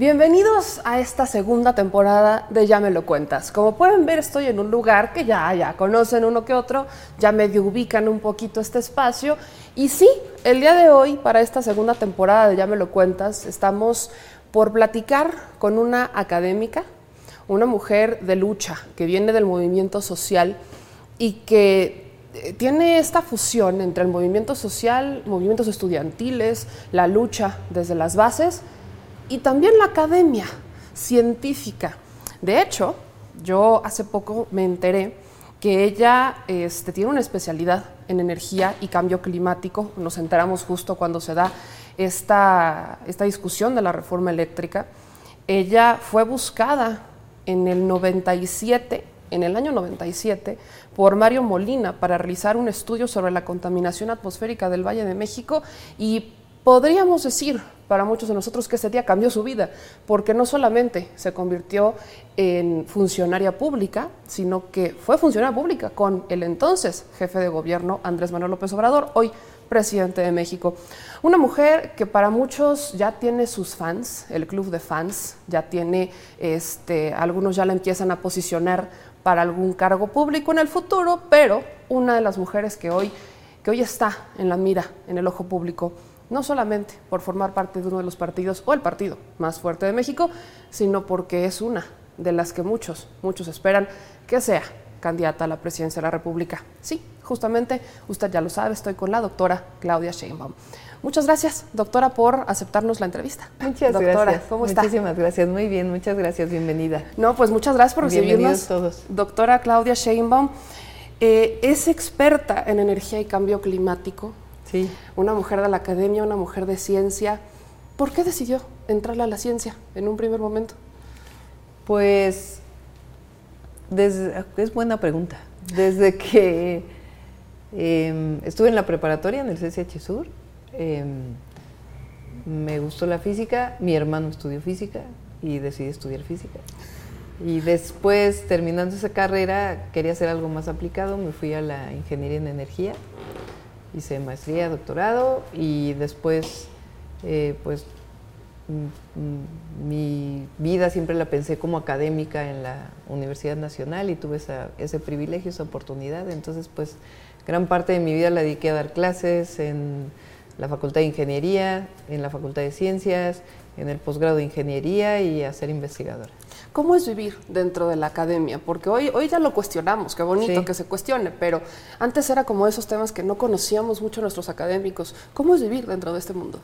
Bienvenidos a esta segunda temporada de Ya me lo cuentas. Como pueden ver, estoy en un lugar que ya, ya conocen uno que otro, ya medio ubican un poquito este espacio. Y sí, el día de hoy, para esta segunda temporada de Ya me lo cuentas, estamos por platicar con una académica, una mujer de lucha que viene del movimiento social y que eh, tiene esta fusión entre el movimiento social, movimientos estudiantiles, la lucha desde las bases y también la academia científica. De hecho, yo hace poco me enteré que ella este, tiene una especialidad en energía y cambio climático. Nos enteramos justo cuando se da esta, esta discusión de la reforma eléctrica. Ella fue buscada en el 97, en el año 97, por Mario Molina para realizar un estudio sobre la contaminación atmosférica del Valle de México y podríamos decir para muchos de nosotros que ese día cambió su vida, porque no solamente se convirtió en funcionaria pública, sino que fue funcionaria pública con el entonces jefe de gobierno Andrés Manuel López Obrador, hoy presidente de México. Una mujer que para muchos ya tiene sus fans, el club de fans, ya tiene, este, algunos ya la empiezan a posicionar para algún cargo público en el futuro, pero una de las mujeres que hoy, que hoy está en la mira, en el ojo público, no solamente por formar parte de uno de los partidos o el partido más fuerte de México, sino porque es una de las que muchos, muchos esperan que sea candidata a la presidencia de la República. Sí, justamente, usted ya lo sabe, estoy con la doctora Claudia Sheinbaum. Muchas gracias, doctora, por aceptarnos la entrevista. Muchas doctora, gracias. ¿Cómo está? Muchísimas gracias. Muy bien, muchas gracias. Bienvenida. No, pues muchas gracias por recibirnos. todos. Doctora Claudia Sheinbaum eh, es experta en energía y cambio climático. Sí. Una mujer de la academia, una mujer de ciencia. ¿Por qué decidió entrarle a la ciencia en un primer momento? Pues desde, es buena pregunta. Desde que eh, estuve en la preparatoria en el CCH Sur, eh, me gustó la física, mi hermano estudió física y decidí estudiar física. Y después, terminando esa carrera, quería hacer algo más aplicado, me fui a la ingeniería en energía, hice maestría, doctorado y después, eh, pues, mi vida siempre la pensé como académica en la Universidad Nacional y tuve ese privilegio, esa oportunidad. Entonces, pues, gran parte de mi vida la dediqué a dar clases en la Facultad de Ingeniería, en la Facultad de Ciencias, en el posgrado de Ingeniería y a ser investigadora. ¿Cómo es vivir dentro de la academia? Porque hoy, hoy ya lo cuestionamos, qué bonito que se cuestione, pero antes era como esos temas que no conocíamos mucho nuestros académicos. ¿Cómo es vivir dentro de este mundo?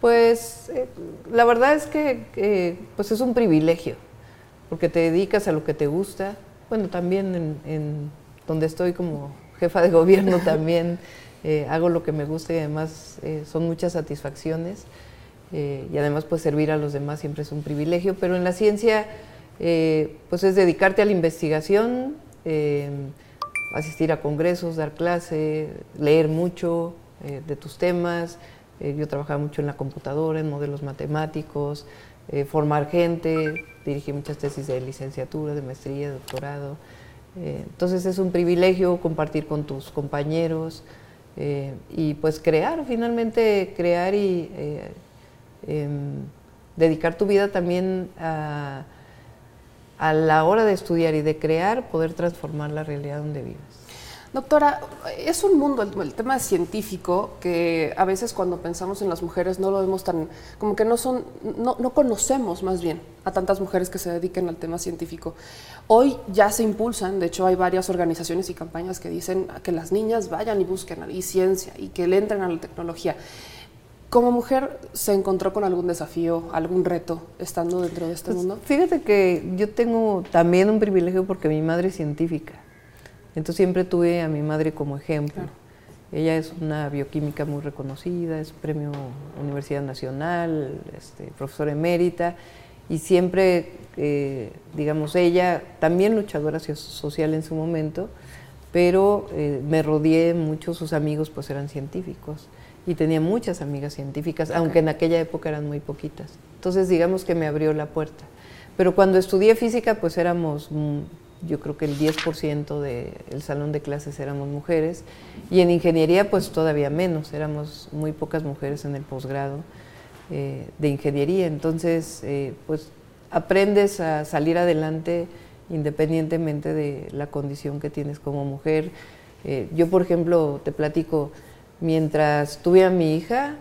Pues eh, la verdad es que eh, pues es un privilegio, porque te dedicas a lo que te gusta. Bueno, también en, en donde estoy como jefa de gobierno también eh, hago lo que me gusta y además eh, son muchas satisfacciones. Y además pues servir a los demás siempre es un privilegio, pero en la ciencia pues es dedicarte a la investigación, asistir a congresos, dar clase, leer mucho de tus temas. yo trabajaba mucho en la computadora, en modelos matemáticos, formar gente, dirigí muchas tesis de licenciatura, de maestría, de doctorado. entonces es un privilegio compartir con tus compañeros. Eh, y pues crear, finalmente crear y eh, em, dedicar tu vida también a, a la hora de estudiar y de crear, poder transformar la realidad donde vives. Doctora, es un mundo, el, tema científico, que a veces cuando pensamos en las mujeres no lo vemos tan, como que no son, no, no, conocemos más bien a tantas mujeres que se dediquen al tema científico. Hoy ya se impulsan, de hecho hay varias organizaciones y campañas que dicen que las niñas vayan y busquen ahí ciencia y que le entren a la tecnología. Como mujer, ¿se encontró con algún desafío, algún reto estando dentro de este pues, mundo? Fíjate que yo tengo también un privilegio porque mi madre es científica. Entonces siempre tuve a mi madre como ejemplo. Ella es una bioquímica muy reconocida, es premio Universidad Nacional, este, profesora emérita, y siempre, eh, digamos, ella también luchadora social en su momento, pero eh, me rodeé mucho, sus amigos pues eran científicos y tenía muchas amigas científicas, aunque en aquella época eran muy poquitas. Entonces digamos que me abrió la puerta. Pero cuando estudié física pues éramos yo creo que el 10% del salón de clases éramos mujeres y en ingeniería pues todavía menos, éramos muy pocas mujeres en el posgrado. eh, de ingeniería. Entonces, pues aprendes a salir adelante independientemente de la condición que tienes como mujer. yo, por ejemplo, te platico, mientras tuve a mi hija,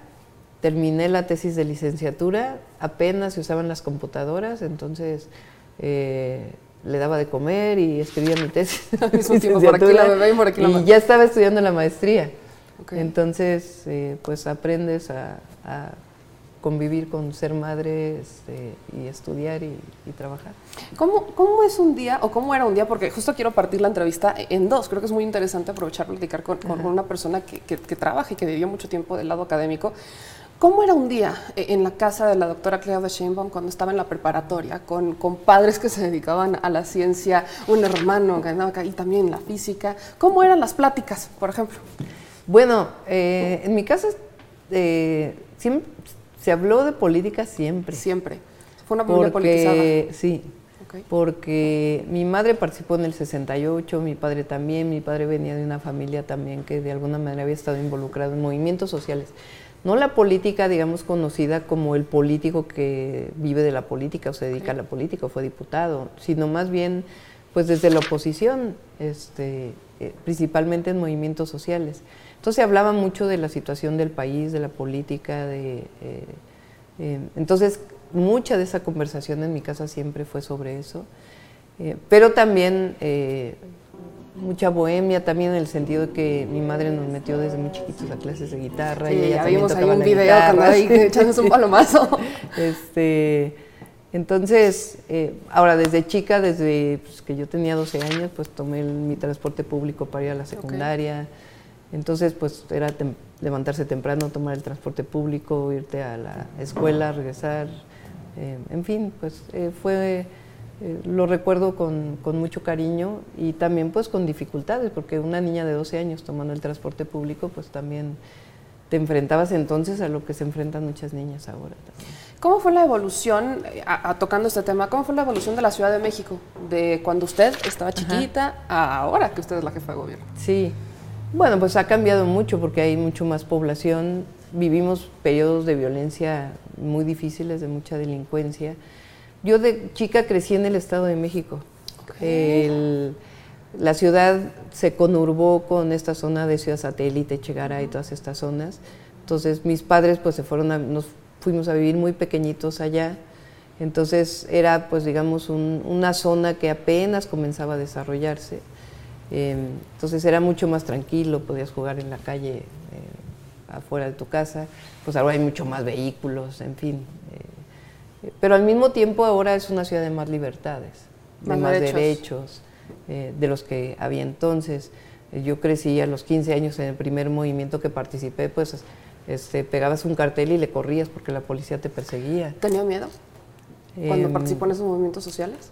terminé la tesis de licenciatura, apenas se usaban las computadoras, entonces eh, le daba de comer y escribía mi tesis. y ya estaba estudiando la maestría. Entonces, eh, pues aprendes a, convivir con ser madre este, y estudiar y, trabajar. ¿Cómo, ¿Cómo, es un día o cómo era un día? Porque justo quiero partir la entrevista en dos. Creo que es muy interesante aprovechar platicar con, con una persona que, que, que, trabaja y que vivió mucho tiempo del lado académico. ¿Cómo era un día eh, en la casa de la doctora Claudia Sheinbaum cuando estaba en la preparatoria, con, con, padres que se dedicaban a la ciencia, un hermano que andaba y también la física? ¿Cómo eran las pláticas, por ejemplo? Bueno, eh, en mi casa eh, se habló de política siempre. Siempre. Fue una familia politizada. Sí, porque mi madre participó en el 68, mi padre también, mi padre venía de una familia también que de alguna manera había estado involucrado en movimientos sociales no la política, digamos, conocida como el político que vive de la política o se dedica a la política o fue diputado, sino más bien, pues desde la oposición, este, eh, principalmente en movimientos sociales. Entonces se hablaba mucho de la situación del país, de la política, de... Eh, eh, entonces, mucha de esa conversación en mi casa siempre fue sobre eso, pero también mucha bohemia también en el sentido de que mi madre nos metió desde muy chiquitos a clases de guitarra y ella ya vimos ahí un video ahí echándose un palomazo. este, entonces, eh, ahora desde chica, desde pues, que yo tenía 12 años, pues tomé mi transporte público para ir a la secundaria. Entonces, pues era levantarse temprano, tomar el transporte público, irte a la escuela, regresar. Eh, en fin, pues eh, fue eh, lo recuerdo con, mucho cariño y también pues con dificultades, porque una niña de 12 años tomando el transporte público, pues también te enfrentabas entonces a lo que se enfrentan muchas niñas ahora también. ¿Cómo fue la evolución, eh, tocando este tema, cómo fue la evolución de la Ciudad de México, de cuando usted estaba chiquita a ahora que usted es la jefa de gobierno? Sí, bueno, pues ha cambiado mucho porque hay mucho más población, vivimos periodos de violencia muy difíciles, de mucha delincuencia yo de chica crecí en el Estado de México. la ciudad se conurbó con esta zona de Ciudad Satélite, Chegara y todas estas zonas. Entonces mis padres pues se fueron a, nos fuimos a vivir muy pequeñitos allá. Entonces era pues digamos una zona que apenas comenzaba a desarrollarse. Em, entonces era mucho más tranquilo, podías jugar en la calle eh, afuera de tu casa. Pues ahora hay mucho más vehículos, en fin. Eh, pero al mismo tiempo ahora es una ciudad de más libertades, de más, derechos, eh, de los que había entonces. Yo crecí a los 15 años en el primer movimiento que participé, pues este, pegabas un cartel y le corrías porque la policía te perseguía. ¿Tenía miedo cuando em, participó en esos movimientos sociales?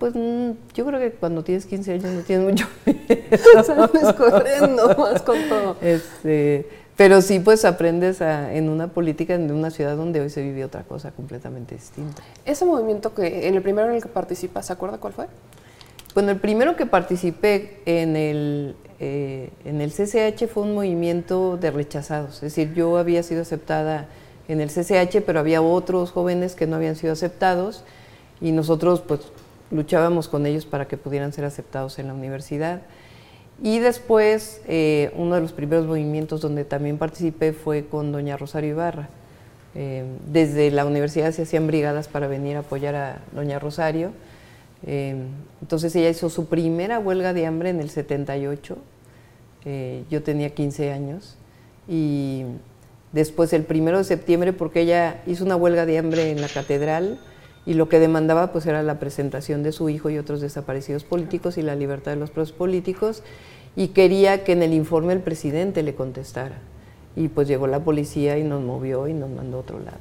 Pues mm, yo creo que cuando tienes 15 años no tienes mucho miedo. Sales corriendo más con todo. Este, pero sí, pues aprendes en una política de una ciudad donde hoy se vive otra cosa completamente distinta. Ese movimiento que en el primero en el que participas, ¿se acuerda cuál fue? Bueno, el primero que participé en el, eh, en el CCH fue un movimiento de rechazados. Es decir, yo había sido aceptada en el CCH, pero había otros jóvenes que no habían sido aceptados y nosotros pues luchábamos con ellos para que pudieran ser aceptados en la universidad. Y después, eh, uno de los primeros movimientos donde también participé fue con doña Rosario Ibarra. Eh, desde la universidad se hacían brigadas para venir a apoyar a doña Rosario. Eh, entonces ella hizo su primera huelga de hambre en el 78. yo tenía 15 años. Y después el primero de septiembre, porque ella hizo una huelga de hambre en la catedral, y lo que demandaba pues era la presentación de su hijo y otros desaparecidos políticos y la libertad de los presos políticos y quería que en el informe el presidente le contestara. Y pues llegó la policía y nos movió y nos mandó a otro lado.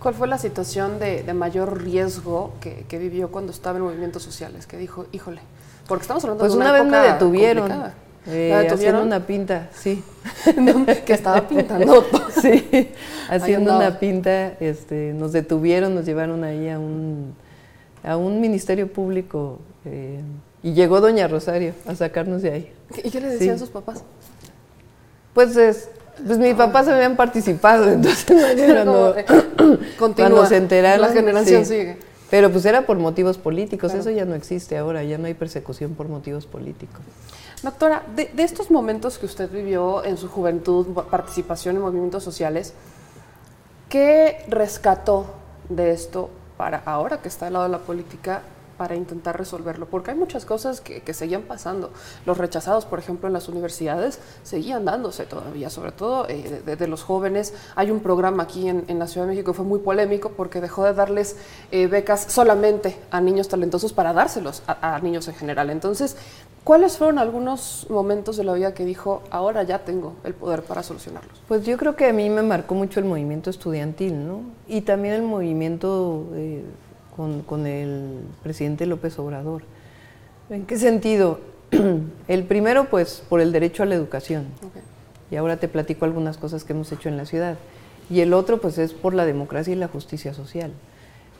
¿Cuál fue la situación de, mayor riesgo que, vivió cuando estaba en movimientos sociales? Que dijo, híjole, porque estamos hablando pues de una, una vez me detuvieron. Eh, haciendo una pinta, sí. que estaba pintando. sí, haciendo una pinta, este, nos detuvieron, nos llevaron ahí a un, a un ministerio público eh, y llegó doña Rosario a sacarnos de ahí. ¿Y qué le decían sus papás? Pues es, Pues mis papás habían participado, entonces cuando, cuando se enteraron. La generación sigue. Pero pues era por motivos políticos, eso ya no existe ahora, ya no hay persecución por motivos políticos. Doctora, de, estos momentos que usted vivió en su juventud, participación en movimientos sociales, ¿qué rescató de esto para ahora que está al lado de la política para intentar resolverlo, porque hay muchas cosas que, seguían pasando. Los rechazados, por ejemplo, en las universidades seguían dándose todavía, sobre todo eh, de, los jóvenes. Hay un programa aquí en, la Ciudad de México que fue muy polémico porque dejó de darles eh, becas solamente a niños talentosos para dárselos a, niños en general. Entonces, ¿Cuáles fueron algunos momentos de la vida que dijo, ahora ya tengo el poder para solucionarlos? Pues yo creo que a mí me marcó mucho el movimiento estudiantil, ¿no? Y también el movimiento eh, con, el presidente López Obrador. ¿En qué sentido? el primero, pues, por el derecho a la educación. Y ahora te platico algunas cosas que hemos hecho en la ciudad. Y el otro, pues, es por la democracia y la justicia social.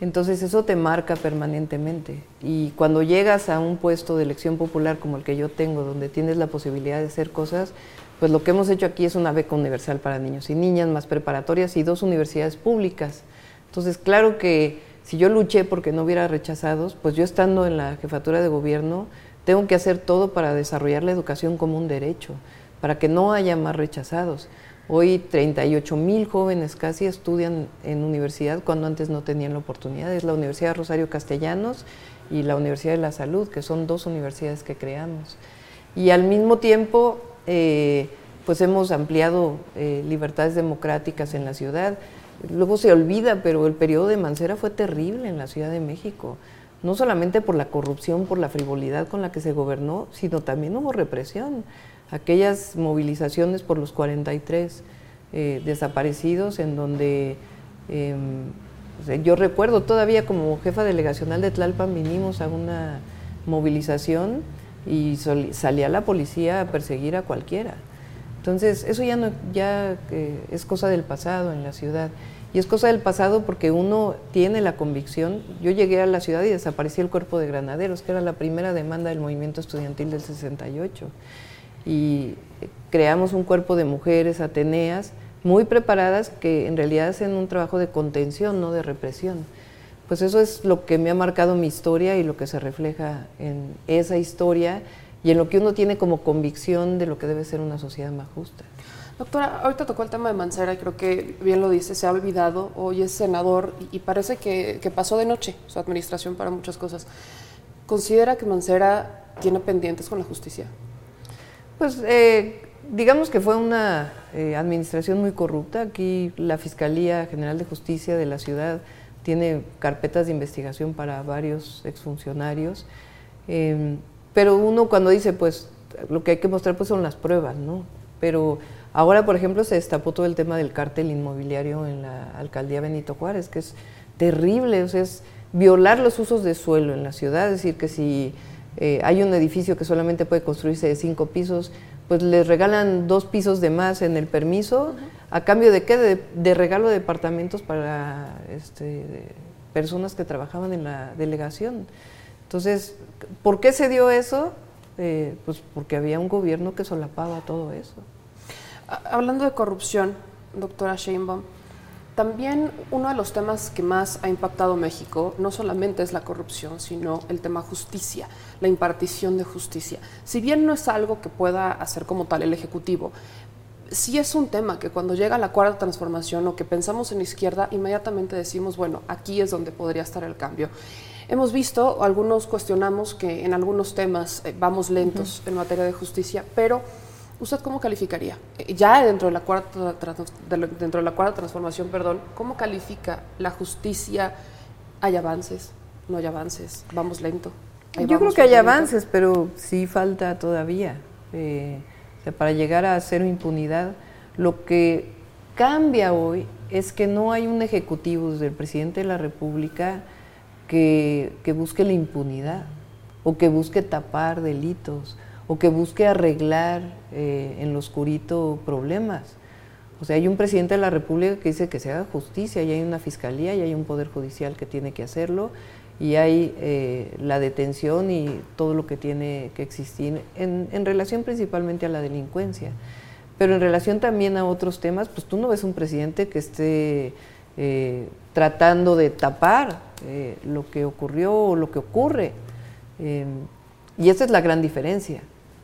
Entonces eso te marca permanentemente. Y cuando llegas a un puesto de elección popular como el que yo tengo, donde tienes la posibilidad de hacer cosas, pues lo que hemos hecho aquí es una beca universal para niños y niñas, más preparatorias y dos universidades públicas. Entonces, claro que si yo luché porque no hubiera rechazados, pues yo estando en la jefatura de gobierno, tengo que hacer todo para desarrollar la educación como un derecho, para que no haya más rechazados. Hoy 38 mil jóvenes casi estudian en universidad cuando antes no tenían la oportunidad. Es la Universidad Rosario Castellanos y la Universidad de la Salud, que son dos universidades que creamos. Y al mismo tiempo, eh, pues hemos ampliado eh, libertades democráticas en la ciudad luego se olvida, pero el periodo de Mancera fue terrible en la Ciudad de México, no solamente por la corrupción, por la frivolidad con la que se gobernó, sino también hubo represión. Aquellas movilizaciones por los 43 eh, desaparecidos en donde em, yo recuerdo todavía como jefa delegacional de Tlalpan vinimos a una movilización y salía la policía a perseguir a cualquiera. Entonces, eso ya, no, ya eh, es cosa del pasado en la ciudad. Y es cosa del pasado porque uno tiene la convicción. Yo llegué a la ciudad y desapareció el cuerpo de granaderos, que era la primera demanda del movimiento estudiantil del 68. Y creamos un cuerpo de mujeres ateneas muy preparadas que en realidad hacen un trabajo de contención, no de represión. Pues eso es lo que me ha marcado mi historia y lo que se refleja en esa historia y en lo que uno tiene como convicción de lo que debe ser una sociedad más justa. Doctora, ahorita tocó el tema de Mancera creo que bien lo dice, se ha olvidado, hoy es senador y, parece que, pasó de noche su administración para muchas cosas. ¿Considera que Mancera tiene pendientes con la justicia? Pues eh, digamos que fue una eh, administración muy corrupta. Aquí la Fiscalía General de Justicia de la ciudad tiene carpetas de investigación para varios exfuncionarios. Eh, pero uno cuando dice, pues lo que hay que mostrar pues son las pruebas, ¿no? Pero ahora, por ejemplo, se destapó todo el tema del cártel inmobiliario en la alcaldía Benito Juárez, que es terrible, o sea, es violar los usos de suelo en la ciudad, es decir, que si eh, hay un edificio que solamente puede construirse de cinco pisos, pues les regalan dos pisos de más en el permiso, a cambio de qué, de, regalo de departamentos para este, personas que trabajaban en la delegación. Entonces, ¿por qué se dio eso? Eh, pues porque había un gobierno que solapaba todo eso. Hablando de corrupción, doctora Sheinbaum, también uno de los temas que más ha impactado México no solamente es la corrupción, sino el tema justicia, la impartición de justicia. Si bien no es algo que pueda hacer como tal el Ejecutivo, sí es un tema que cuando llega la cuarta transformación o que pensamos en izquierda, inmediatamente decimos, bueno, aquí es donde podría estar el cambio. Hemos visto, algunos cuestionamos que en algunos temas eh, vamos lentos en materia de justicia, pero ¿usted cómo calificaría? Eh, ya dentro de la cuarta, dentro de la cuarta transformación, perdón, ¿cómo califica la justicia? ¿Hay avances? ¿No hay avances? ¿Vamos lento? Yo creo que hay avances, pero sí falta todavía. Eh, para llegar a cero impunidad, lo que cambia hoy es que no hay un ejecutivo desde el presidente de la República que, busque la impunidad o que busque tapar delitos o que busque arreglar eh, en lo oscurito problemas. O sea, hay un presidente de la República que dice que se haga justicia y hay una fiscalía y hay un poder judicial que tiene que hacerlo y hay eh, la detención y todo lo que tiene que existir en, relación principalmente a la delincuencia. Pero en relación también a otros temas, pues tú no ves un presidente que esté eh, tratando de tapar lo que ocurrió o lo que ocurre. Eh, y esa es la gran diferencia,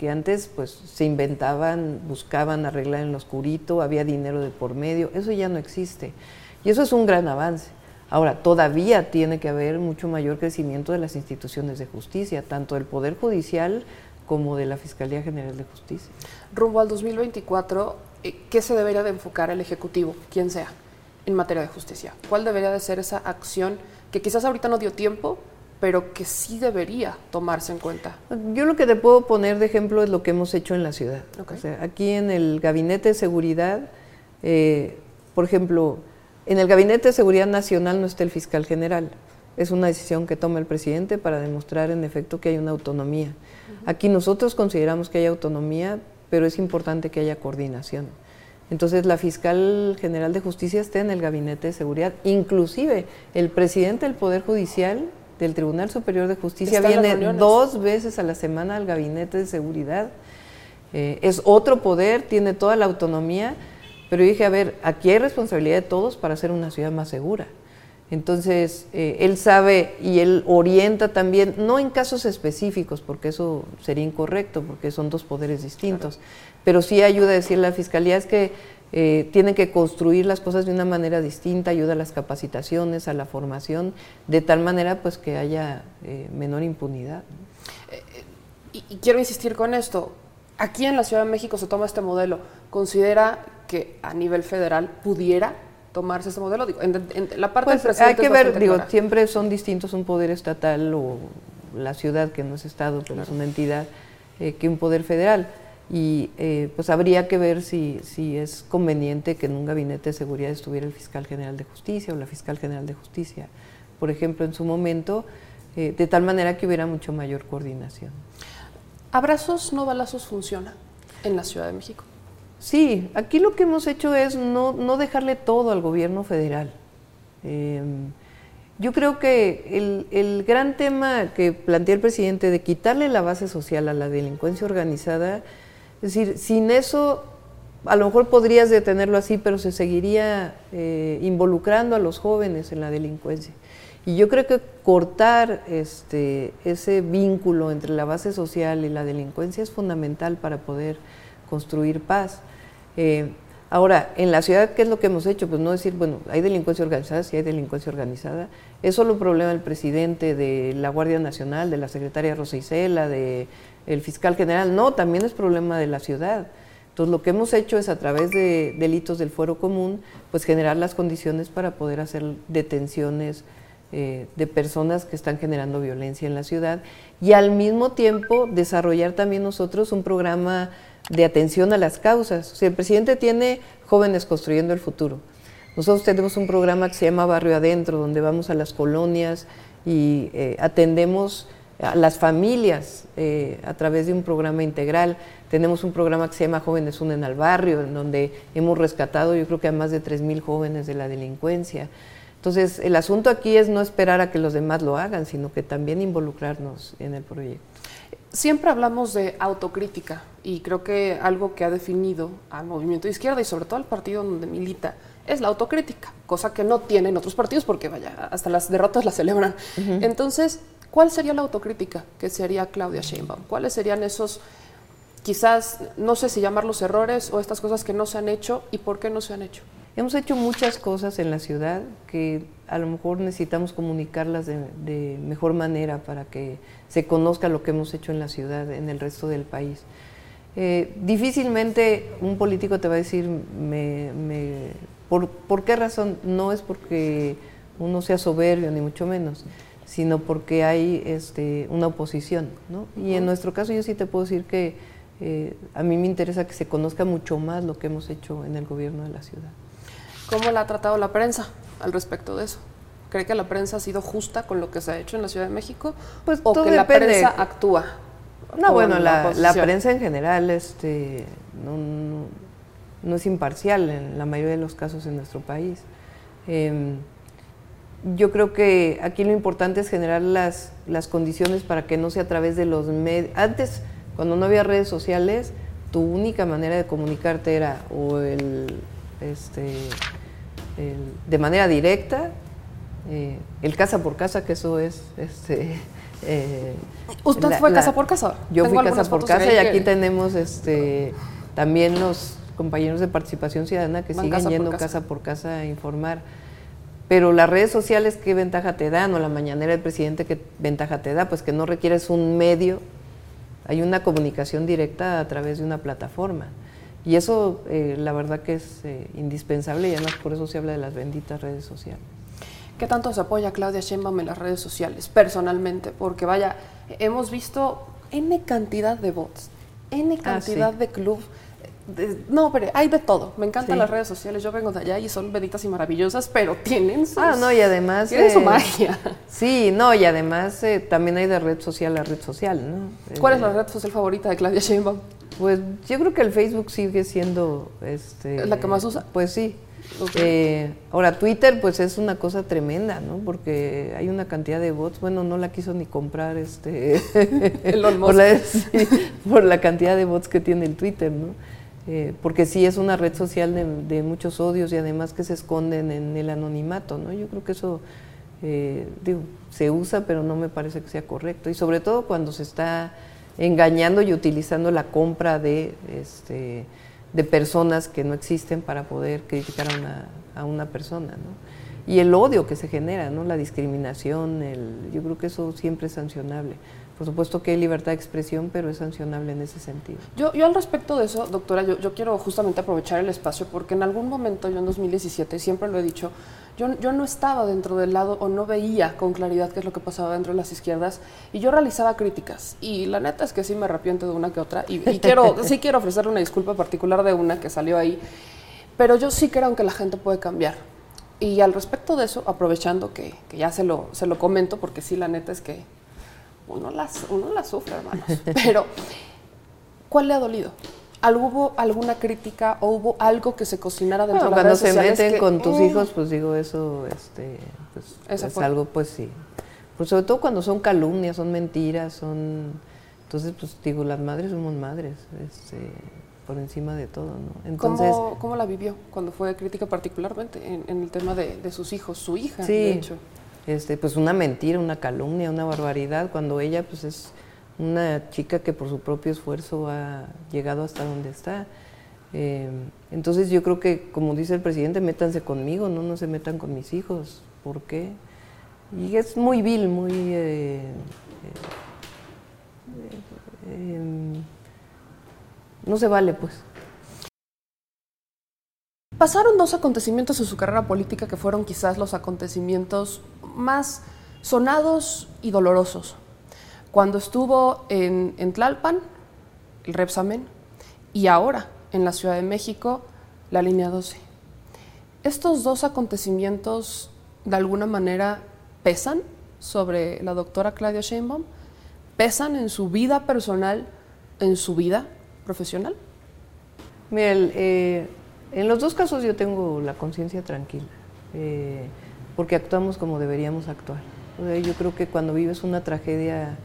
antes pues se inventaban, buscaban arreglar en lo oscurito, había dinero de por medio, eso ya no existe. Y eso es un gran avance. Ahora, todavía tiene que haber mucho mayor crecimiento de las instituciones de justicia, tanto del Poder Judicial como de la Fiscalía General de Justicia. Rumbo al 2024, eh, ¿qué se debería de enfocar el Ejecutivo, quien sea, en materia de justicia? ¿Cuál debería de ser esa acción que quizás ahorita no dio tiempo, pero que sí debería tomarse en cuenta? Yo lo que te puedo poner de ejemplo es lo que hemos hecho en la ciudad. aquí en el Gabinete de Seguridad, eh, por ejemplo, en el Gabinete de Seguridad Nacional no está el fiscal general. Es una decisión que toma el presidente para demostrar en efecto que hay una autonomía. Aquí nosotros consideramos que hay autonomía, pero es importante que haya coordinación. Entonces la fiscal general de justicia está en el gabinete de seguridad, inclusive el presidente del Poder Judicial del Tribunal Superior de Justicia viene dos veces a la semana al gabinete de seguridad. Eh, es otro poder, tiene toda la autonomía, pero dije, a ver, aquí hay responsabilidad de todos para hacer una ciudad más segura. Entonces, eh, él sabe y él orienta también, no en casos específicos, porque eso sería incorrecto, porque son dos poderes distintos, pero sí ayuda a decir la Fiscalía es que eh, tienen que construir las cosas de una manera distinta, ayuda a las capacitaciones, a la formación, de tal manera pues que haya eh, menor impunidad. y, quiero insistir con esto, aquí en la Ciudad de México se toma este modelo, ¿considera que a nivel federal pudiera tomarse ese modelo? Digo, en, la parte pues, Hay que ver, digo, siempre son distintos un poder estatal o la ciudad, que no es Estado, pero es una entidad, eh, que un poder federal. Y eh, pues habría que ver si, si es conveniente que en un gabinete de seguridad estuviera el fiscal general de justicia o la fiscal general de justicia, por ejemplo, en su momento, eh, de tal manera que hubiera mucho mayor coordinación. ¿Abrazos no balazos funciona en la Ciudad de México? Sí, aquí lo que hemos hecho es no, dejarle todo al gobierno federal. Em, yo creo que el, gran tema que plantea el presidente de quitarle la base social a la delincuencia organizada, es decir, sin eso a lo mejor podrías detenerlo así, pero se seguiría eh, involucrando a los jóvenes en la delincuencia. Y yo creo que cortar este, ese vínculo entre la base social y la delincuencia es fundamental para poder construir paz. Eh, ahora, en la ciudad, ¿qué es lo que hemos hecho? Pues no decir, bueno, hay delincuencia organizada, sí hay delincuencia organizada. Es solo un problema del presidente, de la Guardia Nacional, de la secretaria Rosa Isela, del fiscal general. No, también es problema de la ciudad. Entonces, lo que hemos hecho es a través de delitos del fuero común, pues generar las condiciones para poder hacer detenciones eh, de personas que están generando violencia en la ciudad y al mismo tiempo desarrollar también nosotros un programa de atención a las causas. O sea, el presidente tiene jóvenes construyendo el futuro. Nosotros tenemos un programa que se llama Barrio Adentro, donde vamos a las colonias y eh, atendemos a las familias eh, a través de un programa integral. Tenemos un programa que se llama Jóvenes Unen al Barrio, en donde hemos rescatado yo creo que a más de 3.000 jóvenes de la delincuencia. Entonces, el asunto aquí es no esperar a que los demás lo hagan, sino que también involucrarnos en el proyecto. Siempre hablamos de autocrítica y creo que algo que ha definido al movimiento de izquierda y sobre todo al partido donde milita es la autocrítica, cosa que no tienen otros partidos porque vaya, hasta las derrotas las celebran. Entonces, ¿cuál sería la autocrítica que se haría Claudia Sheinbaum? ¿Cuáles serían esos, quizás, no sé si llamarlos errores o estas cosas que no se han hecho y por qué no se han hecho? Hemos hecho muchas cosas en la ciudad que a lo mejor necesitamos comunicarlas de, mejor manera para que se conozca lo que hemos hecho en la ciudad, en el resto del país. Eh, difícilmente un político te va a decir, me, por, qué razón? No es porque uno sea soberbio, ni mucho menos, sino porque hay este, una oposición. Y en nuestro caso yo sí te puedo decir que eh, a mí me interesa que se conozca mucho más lo que hemos hecho en el gobierno de la ciudad. ¿Cómo la ha tratado la prensa al respecto de eso? ¿Cree que la prensa ha sido justa con lo que se ha hecho en la Ciudad de México? Pues ¿O que la prensa actúa? No, bueno, la, prensa en general este, no, es imparcial en la mayoría de los casos en nuestro país. Em, yo creo que aquí lo importante es generar las, las condiciones para que no sea a través de los medios. Antes, cuando no había redes sociales, tu única manera de comunicarte era o el, este, de manera directa, eh, el casa por casa, que eso es... Este, eh, ¿Usted fue casa por casa? Yo fui casa por casa y aquí tenemos este, también los compañeros de participación ciudadana que siguen yendo casa. por casa a informar. Pero las redes sociales, ¿qué ventaja te dan? O la mañanera del presidente, ¿qué ventaja te da? Pues que no requieres un medio, hay una comunicación directa a través de una plataforma. Y eso, eh, la verdad que es eh, indispensable y además por eso se habla de las benditas redes sociales. ¿Qué tanto se apoya Claudia Sheinbaum en las redes sociales, personalmente? Porque vaya, hemos visto N cantidad de bots, N ah, cantidad de club no, pero hay de todo. Me encantan las redes sociales. Yo vengo de allá y son benditas y maravillosas, pero tienen su Ah, no, y además. Tienen su eh, magia. Sí, no, y además también hay de red social a red social, ¿no? ¿Cuál es la red social favorita de Claudia Sheinbaum? Pues yo creo que el Facebook sigue siendo. Este, ¿La que más usa? Pues sí. Eh, ahora, Twitter, pues es una cosa tremenda, ¿no? Porque hay una cantidad de bots. Bueno, no la quiso ni comprar este. por, la, por la cantidad de bots que tiene el Twitter, ¿no? Eh, porque sí es una red social de, muchos odios y además que se esconden en el anonimato, ¿no? Yo creo que eso, eh, digo, se usa, pero no me parece que sea correcto. Y sobre todo cuando se está engañando y utilizando la compra de, este, de personas que no existen para poder criticar a una, a una persona, ¿no? Y el odio que se genera, ¿no? La discriminación, el, yo creo que eso siempre es sancionable. Por supuesto que hay libertad de expresión, pero es sancionable en ese sentido. Yo, yo al respecto de eso, doctora, yo, yo, quiero justamente aprovechar el espacio porque en algún momento, yo en 2017, siempre lo he dicho, yo, yo no estaba dentro del lado o no veía con claridad qué es lo que pasaba dentro de las izquierdas y yo realizaba críticas. Y la neta es que sí me arrepiento de una que otra y, quiero, sí quiero ofrecerle una disculpa particular de una que salió ahí, pero yo sí creo que la gente puede cambiar. Y al respecto de eso, aprovechando que, que ya se lo, se lo comento, porque sí, la neta es que uno las, uno las sufre, hermanos. Pero, ¿cuál le ha dolido? ¿Hubo alguna crítica o hubo algo que se cocinara dentro de las Cuando se meten con tus mm. hijos, pues digo, eso este, pues, es algo, pues sí. Pues sobre todo cuando son calumnias, son mentiras, son... Entonces, pues digo, las madres somos madres, este, por encima de todo, ¿no? Entonces, ¿Cómo, ¿Cómo, la vivió cuando fue crítica particularmente en, el tema de, de, sus hijos, su hija, de hecho? Este, pues una mentira, una calumnia, una barbaridad, cuando ella pues es una chica que por su propio esfuerzo ha llegado hasta donde está. Eh, entonces yo creo que, como dice el presidente, métanse conmigo, no, no se metan con mis hijos. ¿Por qué? Y es muy vil, muy... Eh, eh, em, no se vale, pues. Pasaron dos acontecimientos en su carrera política que fueron quizás los acontecimientos más sonados y dolorosos. Cuando estuvo en, Tlalpan, el Repsamen, y ahora en la Ciudad de México, la línea 12. Estos dos acontecimientos, de alguna manera, pesan sobre la doctora Claudia Sheinbaum, pesan en su vida personal, en su vida profesional. Mira, eh, en los dos casos yo tengo la conciencia tranquila. Eh, porque actuamos como deberíamos actuar. yo creo que cuando vives una tragedia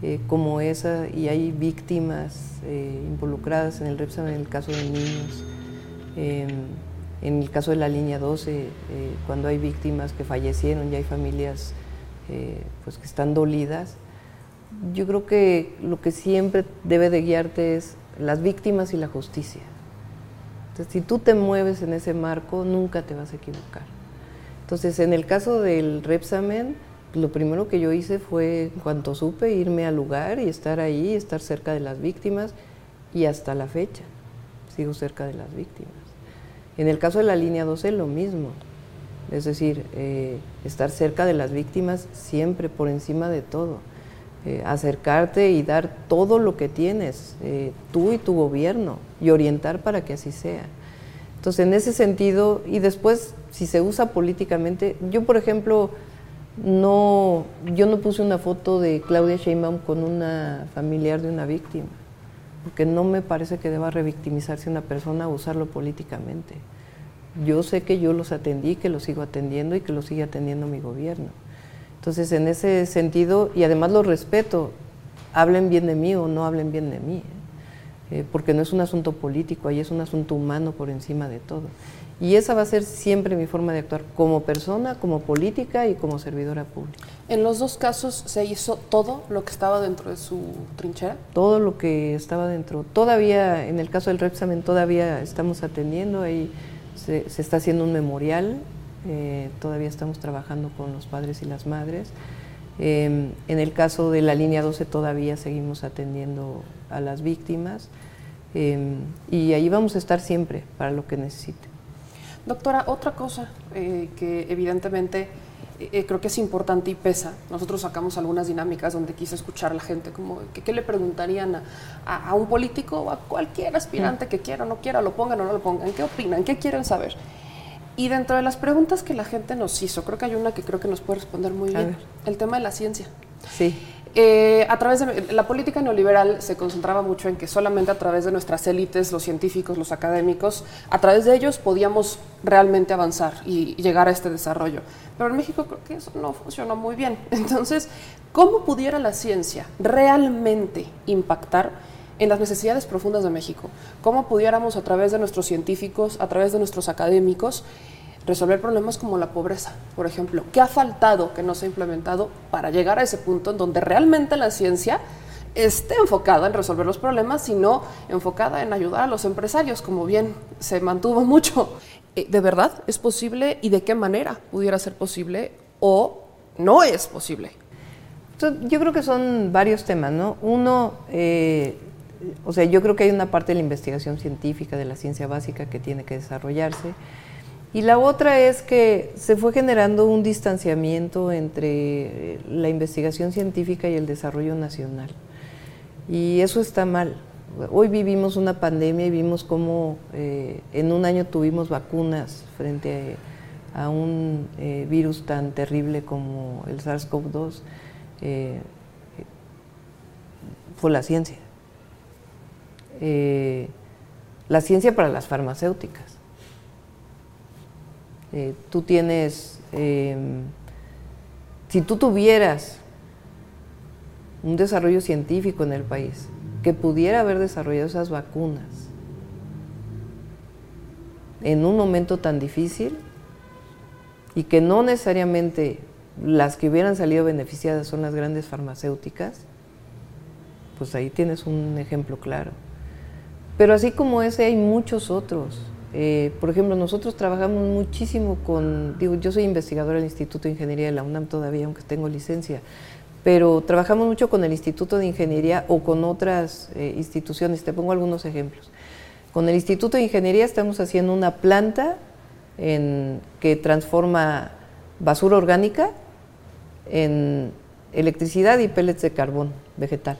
eh, como esa y hay víctimas eh, involucradas en el REPSA, en el caso de niños, en el caso de la línea 12, eh, cuando hay víctimas que fallecieron y hay familias pues que están dolidas, yo creo que lo que siempre debe de guiarte es las víctimas y la justicia. Si tú te mueves en ese marco, nunca te vas a equivocar. Entonces, en el caso del Repsamen, lo primero que yo hice fue, en cuanto supe, irme al lugar y estar ahí, estar cerca de las víctimas y hasta la fecha sigo cerca de las víctimas. En el caso de la línea 12, lo mismo. Es decir, eh, estar cerca de las víctimas siempre por encima de todo. Eh, acercarte y dar todo lo que tienes, eh, tú y tu gobierno, y orientar para que así sea. Entonces, en ese sentido, y después, si se usa políticamente, yo, por ejemplo, no, yo no puse una foto de Claudia Sheinbaum con una familiar de una víctima, porque no me parece que deba revictimizarse una persona o usarlo políticamente. Yo sé que yo los atendí, que los sigo atendiendo y que los sigue atendiendo mi gobierno. Entonces, en ese sentido, y además los respeto, hablen bien de mí o no hablen bien de mí. ¿eh? eh, porque no es un asunto político, ahí es un asunto humano por encima de todo. Y esa va a ser siempre mi forma de actuar como persona, como política y como servidora pública. ¿En los dos casos se hizo todo lo que estaba dentro de su trinchera? Todo lo que estaba dentro. Todavía, en el caso del Repsamen, todavía estamos atendiendo, ahí se, está haciendo un memorial, eh, todavía estamos trabajando con los padres y las madres. Em, en el caso de la línea 12 todavía seguimos atendiendo a las víctimas em, y ahí vamos a estar siempre para lo que necesite. Doctora, otra cosa eh, que evidentemente eh, creo que es importante y pesa. Nosotros sacamos algunas dinámicas donde quise escuchar a la gente, como que, qué le preguntarían a, un político o a cualquier aspirante mm. que quiera o no quiera, lo pongan o no lo pongan, qué opinan, qué quieren saber. Y dentro de las preguntas que la gente nos hizo, creo que hay una que creo que nos puede responder muy bien, el tema de la ciencia. Sí. Eh, a través de la política neoliberal se concentraba mucho en que solamente a través de nuestras élites, los científicos, los académicos, a través de ellos podíamos realmente avanzar y, llegar a este desarrollo. Pero en México creo que eso no funcionó muy bien. Entonces, ¿cómo pudiera la ciencia realmente impactar en las necesidades profundas de México? ¿Cómo pudiéramos a través de nuestros científicos, a través de nuestros académicos, resolver problemas como la pobreza, por ejemplo. ¿Qué ha faltado que no se ha implementado para llegar a ese punto en donde realmente la ciencia esté enfocada en resolver los problemas, sino enfocada en ayudar a los empresarios, como bien se mantuvo mucho? Eh, ¿De verdad es posible y de qué manera pudiera ser posible o no es posible? Yo creo que son varios temas, ¿no? Uno, eh, o sea, yo creo que hay una parte de la investigación científica, de la ciencia básica que tiene que desarrollarse. Y la otra es que se fue generando un distanciamiento entre eh, la investigación científica y el desarrollo nacional. Y eso está mal. Hoy vivimos una pandemia y vimos cómo eh, en un año tuvimos vacunas frente a, un eh, virus tan terrible como el SARS-CoV-2. fue la ciencia. La ciencia para las farmacéuticas eh, tú tienes, em, si tú tuvieras un desarrollo científico en el país que pudiera haber desarrollado esas vacunas en un momento tan difícil y que no necesariamente las que hubieran salido beneficiadas son las grandes farmacéuticas, pues ahí tienes un ejemplo claro. Pero así como ese hay muchos otros. Eh, por ejemplo, nosotros trabajamos muchísimo con, digo, yo soy investigadora del Instituto de Ingeniería de la UNAM todavía, aunque tengo licencia, pero trabajamos mucho con el Instituto de Ingeniería o con otras eh, instituciones. Te pongo algunos ejemplos. Con el Instituto de Ingeniería estamos haciendo una planta en, que transforma basura orgánica en electricidad y pellets de carbón vegetal.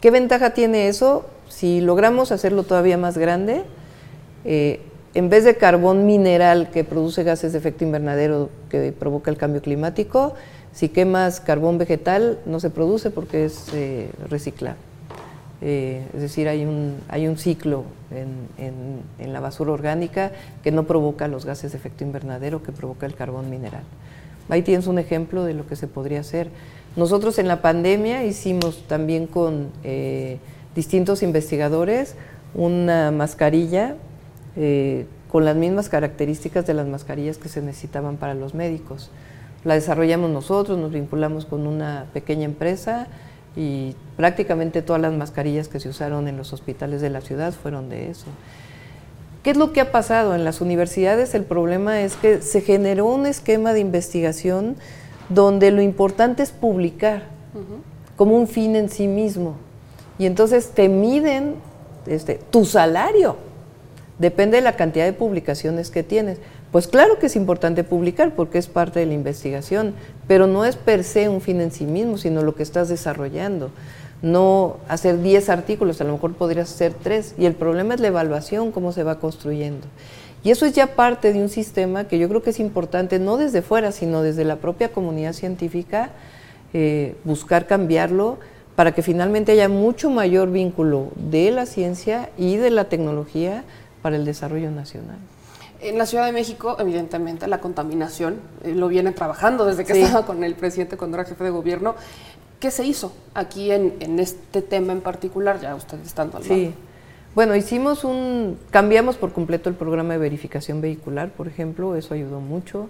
¿Qué ventaja tiene eso? Si logramos hacerlo todavía más grande, eh, en vez de carbón mineral que produce gases de efecto invernadero que provoca el cambio climático, si quemas carbón vegetal no se produce porque es eh. Eh, es decir, hay un, hay un ciclo en, en, la basura orgánica que no provoca los gases de efecto invernadero que provoca el carbón mineral. Ahí tienes un ejemplo de lo que se podría hacer. Nosotros en la pandemia hicimos también con distintos investigadores una mascarilla eh, con las mismas características de las mascarillas que se necesitaban para los médicos. La desarrollamos nosotros, nos vinculamos con una pequeña empresa y prácticamente todas las mascarillas que se usaron en los hospitales de la ciudad fueron de eso. ¿Qué es lo que ha pasado? En las universidades el problema es que se generó un esquema de investigación donde lo importante es publicar como un fin en sí mismo. Y entonces te miden este, tu salario Depende de la cantidad de publicaciones que tienes. Pues claro que es importante publicar porque es parte de la investigación, pero no es per se un fin en sí mismo, sino lo que estás desarrollando. No hacer 10 artículos, a lo mejor podrías hacer 3. Y el problema es la evaluación, cómo se va construyendo. Y eso es ya parte de un sistema que yo creo que es importante, no desde fuera, sino desde la propia comunidad científica, eh, buscar cambiarlo para que finalmente haya mucho mayor vínculo de la ciencia y de la tecnología para el desarrollo nacional. En la Ciudad de México, evidentemente, la contaminación eh, lo viene trabajando desde que estaba con el presidente cuando era jefe de gobierno. ¿Qué se hizo aquí en, este tema en particular, ya ustedes estando al Sí. Bueno, hicimos un, cambiamos por completo el programa de verificación vehicular, por ejemplo, eso ayudó mucho.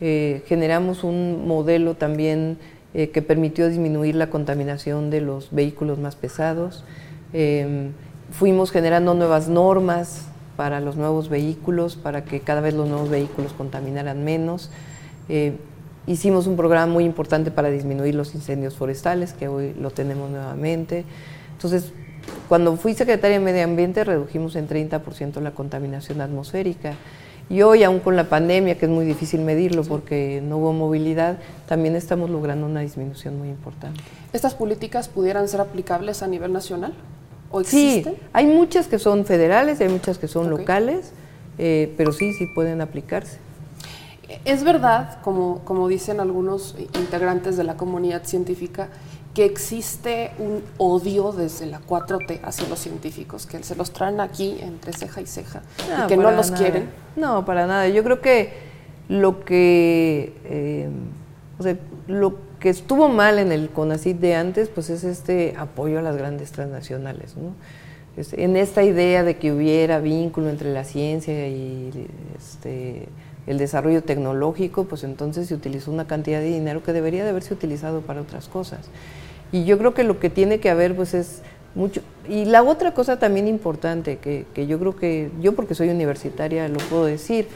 Eh, generamos un modelo también eh, que permitió disminuir la contaminación de los vehículos más pesados. Em, fuimos generando nuevas normas para los nuevos vehículos, para que cada vez los nuevos vehículos contaminaran menos. Eh, hicimos un programa muy importante para disminuir los incendios forestales, que hoy lo tenemos nuevamente. Entonces, cuando fui secretaria de Medio Ambiente, redujimos en 30% la contaminación atmosférica. Y hoy, aún con la pandemia, que es muy difícil medirlo porque no hubo movilidad, también estamos logrando una disminución muy importante. ¿Estas políticas pudieran ser aplicables a nivel nacional? ¿O existen? Sí, hay muchas que son federales, hay muchas que son locales, eh, pero sí, sí pueden aplicarse. Es verdad, como, como dicen algunos integrantes de la comunidad científica, que existe un odio desde la 4T hacia los científicos, que se los traen aquí entre ceja y ceja y que no los quieren. No, para nada. Yo creo que lo que, eh, lo que estuvo mal en el CONACID de antes, pues es este apoyo a las grandes transnacionales, en esta idea de que hubiera vínculo entre la ciencia y este, el desarrollo tecnológico, pues entonces se utilizó una cantidad de dinero que debería de haberse utilizado para otras cosas. Y yo creo que lo que tiene que haber pues es mucho... Y la otra cosa también importante, que, yo creo que, yo porque soy universitaria lo puedo decir,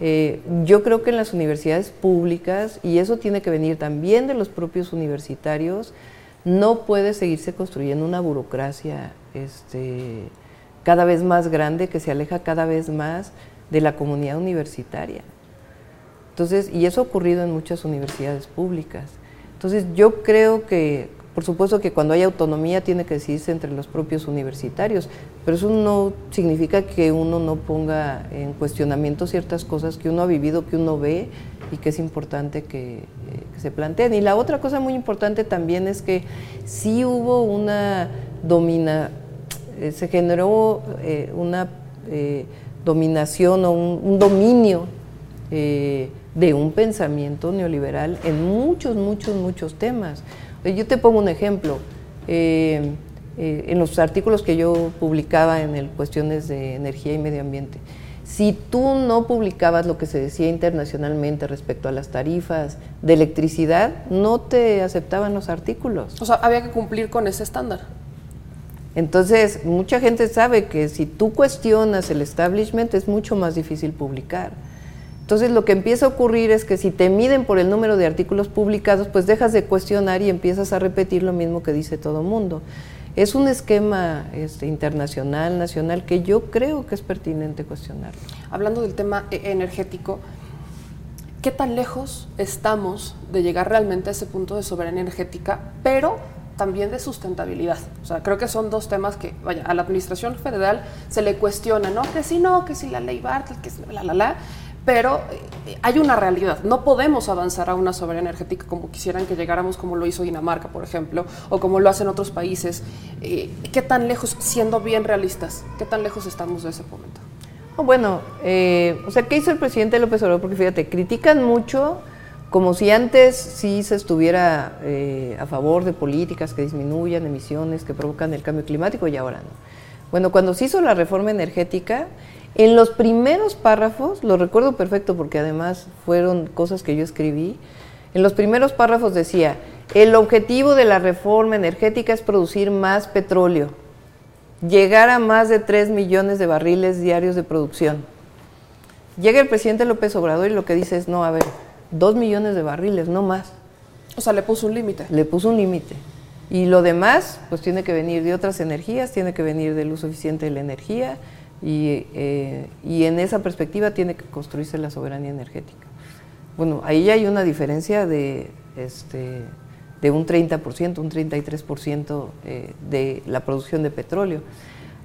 eh, yo creo que en las universidades públicas, y eso tiene que venir también de los propios universitarios, no puede seguirse construyendo una burocracia este, cada vez más grande que se aleja cada vez más de la comunidad universitaria. Entonces, y eso ha ocurrido en muchas universidades públicas. Entonces, yo creo que, por supuesto que cuando hay autonomía tiene que decidirse entre los propios universitarios, pero eso no significa que uno no ponga en cuestionamiento ciertas cosas que uno ha vivido, que uno ve y que es importante que, eh, se planteen. Y la otra cosa muy importante también es que sí hubo una domina, eh, se generó eh, una dominación o un, dominio de un pensamiento neoliberal en muchos, muchos, muchos temas. Eh, yo te pongo un ejemplo. Eh, en los artículos que yo publicaba en el cuestiones de energía y medio ambiente, si tú no publicabas lo que se decía internacionalmente respecto a las tarifas de electricidad, no te aceptaban los artículos. O sea, había que cumplir con ese estándar. Entonces, mucha gente sabe que si tú cuestionas el establishment es mucho más difícil publicar. Entonces, lo que empieza a ocurrir es que si te miden por el número de artículos publicados, pues dejas de cuestionar y empiezas a repetir lo mismo que dice todo mundo. Es un esquema este, internacional, nacional, que yo creo que es pertinente cuestionar. Hablando del tema e-, energético, ¿qué tan lejos estamos de llegar realmente a ese punto de soberanía energética, pero también de sustentabilidad. O sea, creo que son dos temas que, vaya, a la administración federal se le cuestiona, ¿no? Que si no, que si la ley Bartlett, que si la, la, la, pero eh, hay una realidad. No podemos avanzar a una soberanía energética como quisieran que llegáramos, como lo hizo Dinamarca, por ejemplo, o como lo hacen otros países. Eh, ¿Qué tan lejos, siendo bien realistas, qué tan lejos estamos de ese momento? Oh, bueno, eh, o sea, ¿qué hizo el presidente López Obrador? Porque fíjate, critican mucho como si antes sí se estuviera a favor de políticas que disminuyan emisiones, que provocan el cambio climático y ahora no. Bueno, cuando se hizo la reforma energética, en los primeros párrafos, lo recuerdo perfecto porque además fueron cosas que yo escribí, en los primeros párrafos decía, el objetivo de la reforma energética es producir más petróleo, llegar a más de 3 millones de barriles diarios de producción. Llega el presidente López Obrador y lo que dice es, no, a ver, dos millones de barriles, no más. O sea, le puso un límite. Le puso un límite. Y lo demás, pues tiene que venir de otras energías, tiene que venir del uso eficiente de la energía y, eh, y en esa perspectiva tiene que construirse la soberanía energética. Bueno, ahí ya hay una diferencia de, este, de un 30%, un 33% eh, de la producción de petróleo.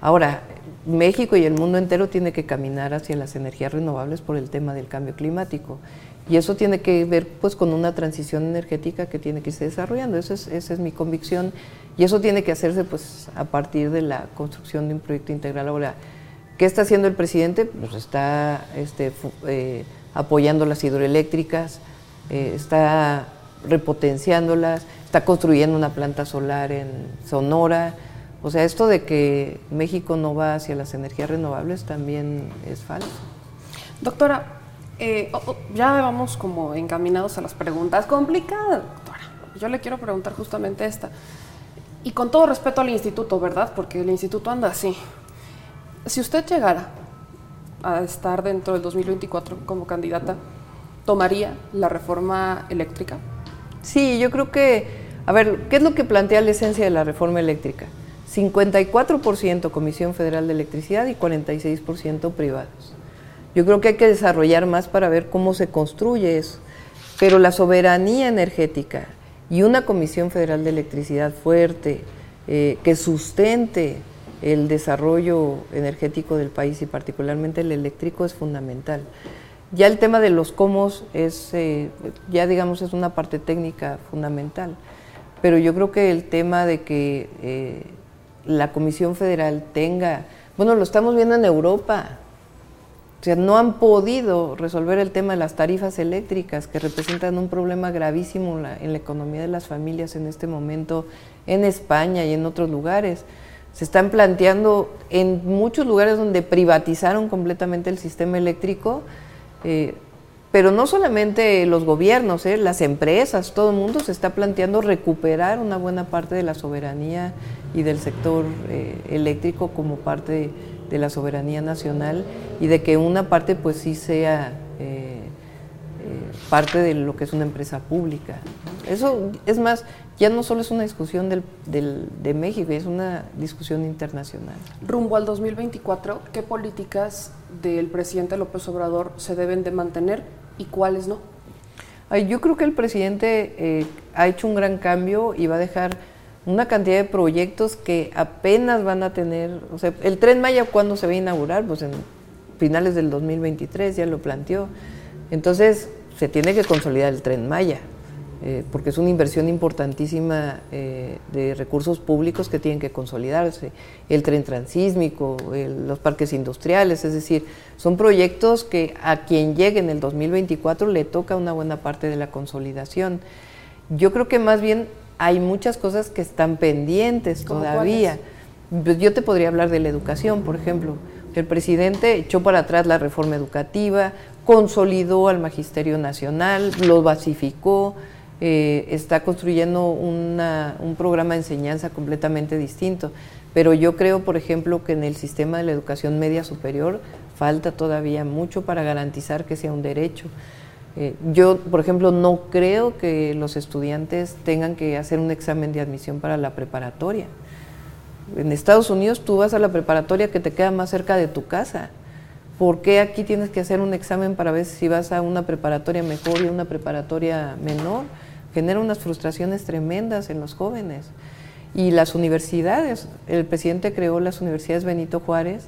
Ahora, México y el mundo entero tiene que caminar hacia las energías renovables por el tema del cambio climático. Y eso tiene que ver pues con una transición energética que tiene que irse desarrollando. Eso es, esa es mi convicción. Y eso tiene que hacerse pues a partir de la construcción de un proyecto integral. Ahora, ¿qué está haciendo el presidente? Pues está este, eh, apoyando las hidroeléctricas, eh, está repotenciándolas, está construyendo una planta solar en Sonora. O sea, esto de que México no va hacia las energías renovables también es falso. Doctora, eh, ya vamos como encaminados a las preguntas complicadas, doctora. Yo le quiero preguntar justamente esta. Y con todo respeto al instituto, ¿verdad? Porque el instituto anda así. Si usted llegara a estar dentro del 2024 como candidata, ¿tomaría la reforma eléctrica? Sí, yo creo que, a ver, ¿qué es lo que plantea la esencia de la reforma eléctrica? 54% Comisión Federal de Electricidad y 46% privados. Yo creo que hay que desarrollar más para ver cómo se construye eso. Pero la soberanía energética y una Comisión Federal de Electricidad fuerte, eh, que sustente el desarrollo energético del país y particularmente el eléctrico es fundamental. Ya el tema de los cómo es, eh, ya digamos, es una parte técnica fundamental, pero yo creo que el tema de que eh, la Comisión Federal tenga, bueno, lo estamos viendo en Europa, o sea, no han podido resolver el tema de las tarifas eléctricas, que representan un problema gravísimo en la economía de las familias en este momento en España y en otros lugares. Se están planteando en muchos lugares donde privatizaron completamente el sistema eléctrico, eh, pero no solamente los gobiernos, eh, las empresas, todo el mundo se está planteando recuperar una buena parte de la soberanía y del sector eh, eléctrico como parte de, la soberanía nacional y de que una parte pues sí sea parte de lo que es una empresa pública. Eso es más, ya no solo es una discusión del, de México, es una discusión internacional. Rumbo al 2024, ¿qué políticas del presidente López Obrador se deben de mantener y cuáles no? yo creo que el presidente eh, ha hecho un gran cambio y va a dejar una cantidad de proyectos que apenas van a tener, o sea, el tren Maya, ¿cuándo se va a inaugurar? Pues en finales del 2023, ya lo planteó. Entonces, se tiene que consolidar el tren Maya. Eh, porque es una inversión importantísima eh, de recursos públicos que tienen que consolidarse, el tren transísmico, los parques industriales, es decir, son proyectos que a quien llegue en el 2024 le toca una buena parte de la consolidación. Yo creo que más bien hay muchas cosas que están pendientes todavía. Pues yo te podría hablar de la educación, por ejemplo. El presidente echó para atrás la reforma educativa, consolidó al Magisterio Nacional, lo basificó, eh, está construyendo un programa de enseñanza completamente distinto. Pero yo creo, por ejemplo, que en el sistema de la educación media superior falta todavía mucho para garantizar que sea un derecho. Eh, yo, por ejemplo, no creo que los estudiantes tengan que hacer un examen de admisión para la preparatoria. En Estados Unidos tú vas a la preparatoria que te queda más cerca de tu casa. ¿Por qué aquí tienes que hacer un examen para ver si vas a una preparatoria mejor y una preparatoria menor? Genera unas frustraciones tremendas en los jóvenes. Y las universidades, el presidente creó las universidades Benito Juárez,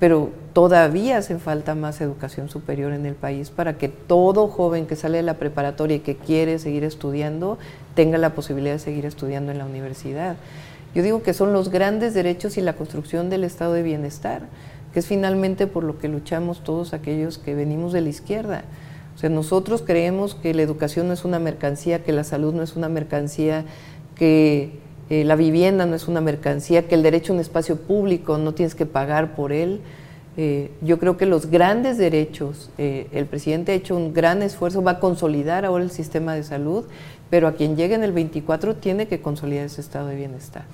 pero todavía hace falta más educación superior en el país para que todo joven que sale de la preparatoria y que quiere seguir estudiando tenga la posibilidad de seguir estudiando en la universidad. Yo digo que son los grandes derechos y la construcción del estado de bienestar, que es finalmente por lo que luchamos todos aquellos que venimos de la izquierda. O sea, nosotros creemos que la educación no es una mercancía, que la salud no es una mercancía, que eh, la vivienda no es una mercancía, que el derecho a un espacio público no tienes que pagar por él. Eh, yo creo que los grandes derechos, eh, el presidente ha hecho un gran esfuerzo, va a consolidar ahora el sistema de salud, pero a quien llegue en el 24 tiene que consolidar ese estado de bienestar.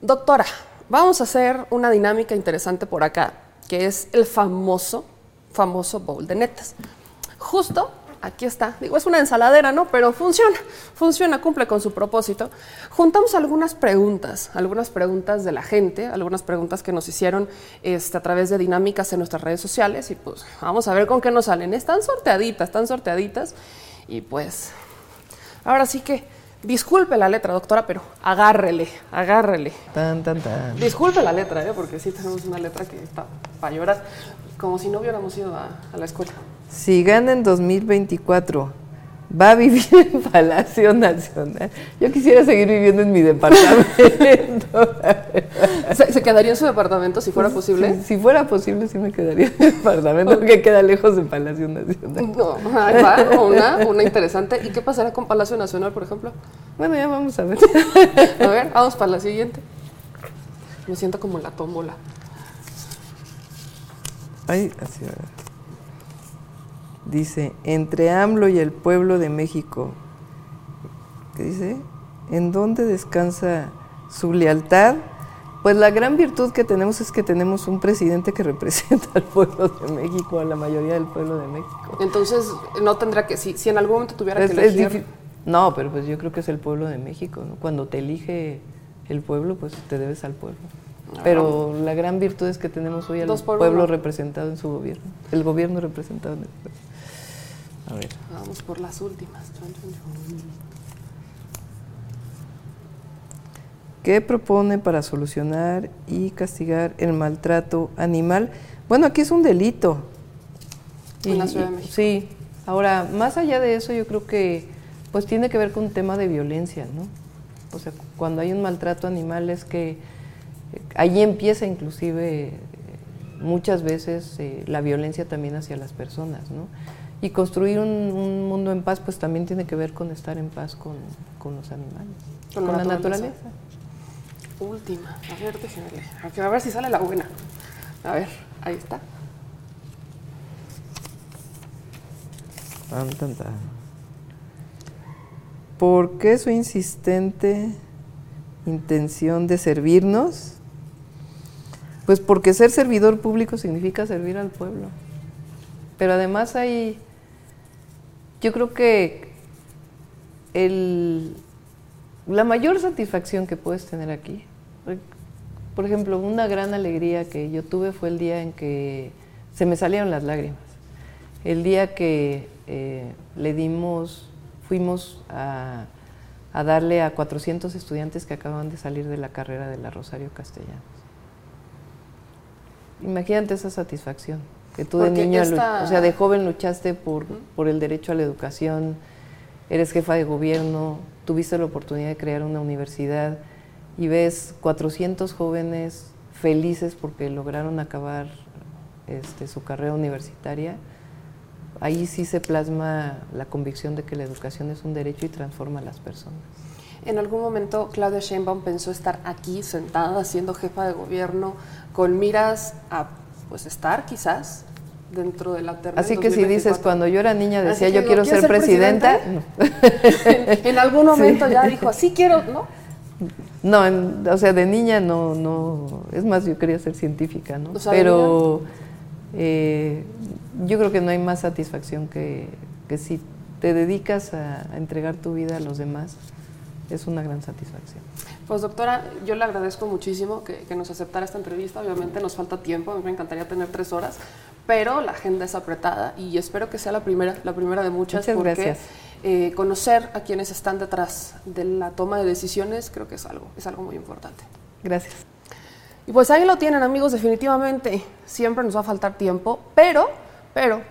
Doctora, vamos a hacer una dinámica interesante por acá, que es el famoso, famoso bowl de netas justo aquí está. Digo, es una ensaladera, ¿no? Pero funciona, funciona, cumple con su propósito. Juntamos algunas preguntas, algunas preguntas de la gente, algunas preguntas que nos hicieron este, a través de dinámicas en nuestras redes sociales y pues vamos a ver con qué nos salen. Están sorteaditas, están sorteaditas y pues ahora sí que disculpe la letra, doctora, pero agárrele, agárrele. Tan, tan, tan. Disculpe la letra, ¿eh? porque sí tenemos una letra que está para llorar, como si no hubiéramos ido a la escuela. Si gana en 2024 va a vivir en Palacio Nacional. Yo quisiera seguir viviendo en mi departamento. ¿Se, quedaría en su departamento si fuera posible? Si, fuera posible, sí me quedaría en el departamento, porque queda lejos de Palacio Nacional. No, ahí va, una, una interesante. ¿Y qué pasará con Palacio Nacional, por ejemplo? Bueno, ya vamos a ver. a ver, vamos para la siguiente. Me siento como la tómbola. Ay, así va. Dice, entre AMLO y el pueblo de México. ¿Qué dice? ¿En dónde descansa su lealtad? Pues la gran virtud que tenemos es que tenemos un presidente que representa al pueblo de México, a la mayoría del pueblo de México. Entonces, no tendrá que, si, si en algún momento tuviera que elegir... no, pero pues yo creo que es el pueblo de México, Cuando te elige el pueblo, pues te debes al pueblo. Ah. Pero la gran virtud es que tenemos hoy al pueblo representado en su gobierno, el gobierno representado en el pueblo. A ver. Vamos por las últimas. ¿Qué propone para solucionar y castigar el maltrato animal? Bueno, aquí es un delito. En la Ciudad de México. Sí. Ahora, más allá de eso, yo creo que pues tiene que ver con un tema de violencia, ¿no? O sea, cuando hay un maltrato animal es que eh, ahí empieza inclusive eh, muchas veces eh, la violencia también hacia las personas, ¿no? Y construir un, mundo en paz, pues también tiene que ver con estar en paz con, los animales, con, la, naturaleza. Última, a ver, déjenme, a ver si sale la buena. A ver, ahí está. ¿Por qué su insistente intención de servirnos? Pues porque ser servidor público significa servir al pueblo. Pero además hay yo creo que la mayor satisfacción que puedes tener aquí, por ejemplo, una gran alegría que yo tuve fue el día en que se me salieron las lágrimas. El día que eh, le dimos, fuimos a, a, darle a 400 estudiantes que acaban de salir de la carrera de la Rosario Castellanos. Imagínate esa satisfacción. Que tú de niño, o sea, de joven luchaste por, por el derecho a la educación, eres jefa de gobierno, tuviste la oportunidad de crear una universidad y ves 400 jóvenes felices porque lograron acabar este, su carrera universitaria, ahí sí se plasma la convicción de que la educación es un derecho y transforma a las personas. En algún momento Claudia Sheinbaum pensó estar aquí sentada siendo jefa de gobierno con miras a pues estar quizás dentro de la terna. Así que si dices, cuando yo era niña decía yo quiero ser, presidenta, en, algún momento ya dijo, así quiero, ¿no? No, o sea, de niña no, no, es más, yo quería ser científica, ¿no? Pero eh, yo creo que no hay más satisfacción que, que si te dedicas a entregar tu vida a los demás, es una gran satisfacción. Pues doctora, yo le agradezco muchísimo que, nos aceptara esta entrevista. Obviamente nos falta tiempo, a mí me encantaría tener tres horas, pero la agenda es apretada y espero que sea la primera, la primera de muchas. Muchas porque eh, conocer a quienes están detrás de la toma de decisiones creo que es algo, es algo muy importante. Gracias. Y pues ahí lo tienen amigos, definitivamente. Siempre nos va a faltar tiempo, pero, pero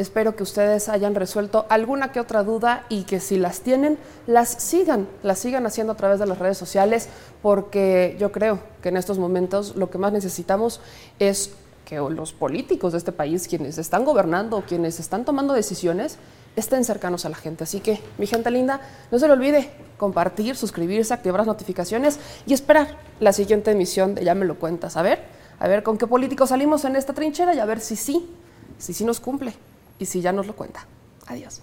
Espero que ustedes hayan resuelto alguna que otra duda y que si las tienen, las sigan, las sigan haciendo a través de las redes sociales, porque yo creo que en estos momentos lo que más necesitamos es que los políticos de este país, quienes están gobernando, quienes están tomando decisiones, estén cercanos a la gente. Así que, mi gente linda, no se le olvide compartir, suscribirse, activar las notificaciones y esperar la siguiente emisión de Ya me lo cuentas. A ver, a ver con qué políticos salimos en esta trinchera y a ver si sí, si sí nos cumple y si ya nos lo cuenta. Adiós.